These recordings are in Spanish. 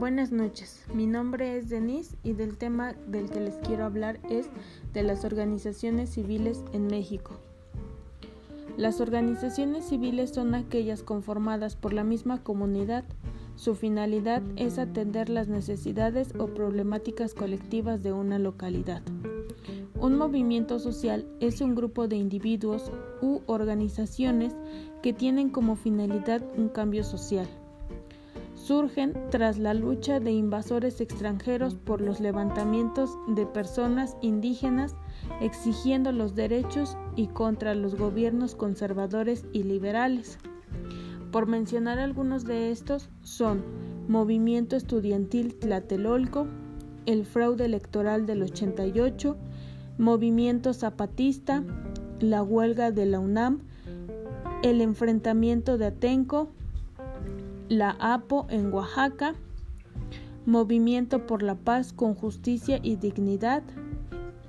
Buenas noches, mi nombre es Denise y del tema del que les quiero hablar es de las organizaciones civiles en México. Las organizaciones civiles son aquellas conformadas por la misma comunidad. Su finalidad es atender las necesidades o problemáticas colectivas de una localidad. Un movimiento social es un grupo de individuos u organizaciones que tienen como finalidad un cambio social surgen tras la lucha de invasores extranjeros por los levantamientos de personas indígenas exigiendo los derechos y contra los gobiernos conservadores y liberales. Por mencionar algunos de estos son Movimiento Estudiantil Tlatelolco, el fraude electoral del 88, Movimiento Zapatista, la huelga de la UNAM, el enfrentamiento de Atenco, la APO en Oaxaca, Movimiento por la Paz con Justicia y Dignidad,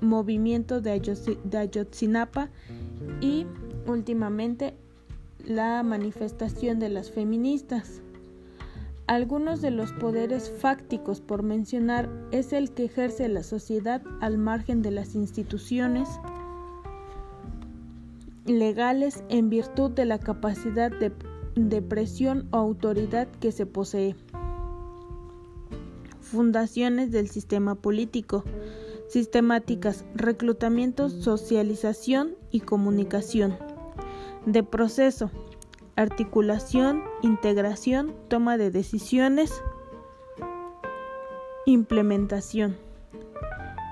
Movimiento de, Ayotzinapa y últimamente la manifestación de las feministas. Algunos de los poderes fácticos por mencionar es el que ejerce la sociedad al margen de las instituciones legales en virtud de la capacidad de de presión o autoridad que se posee. Fundaciones del sistema político, sistemáticas, reclutamiento, socialización y comunicación. De proceso, articulación, integración, toma de decisiones, implementación.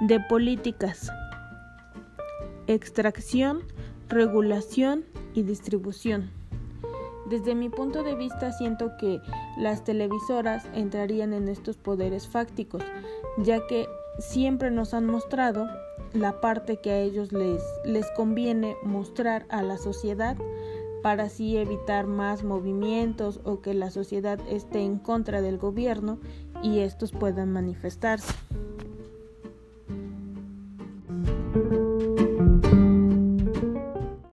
De políticas, extracción, regulación y distribución. Desde mi punto de vista siento que las televisoras entrarían en estos poderes fácticos, ya que siempre nos han mostrado la parte que a ellos les, les conviene mostrar a la sociedad para así evitar más movimientos o que la sociedad esté en contra del gobierno y estos puedan manifestarse.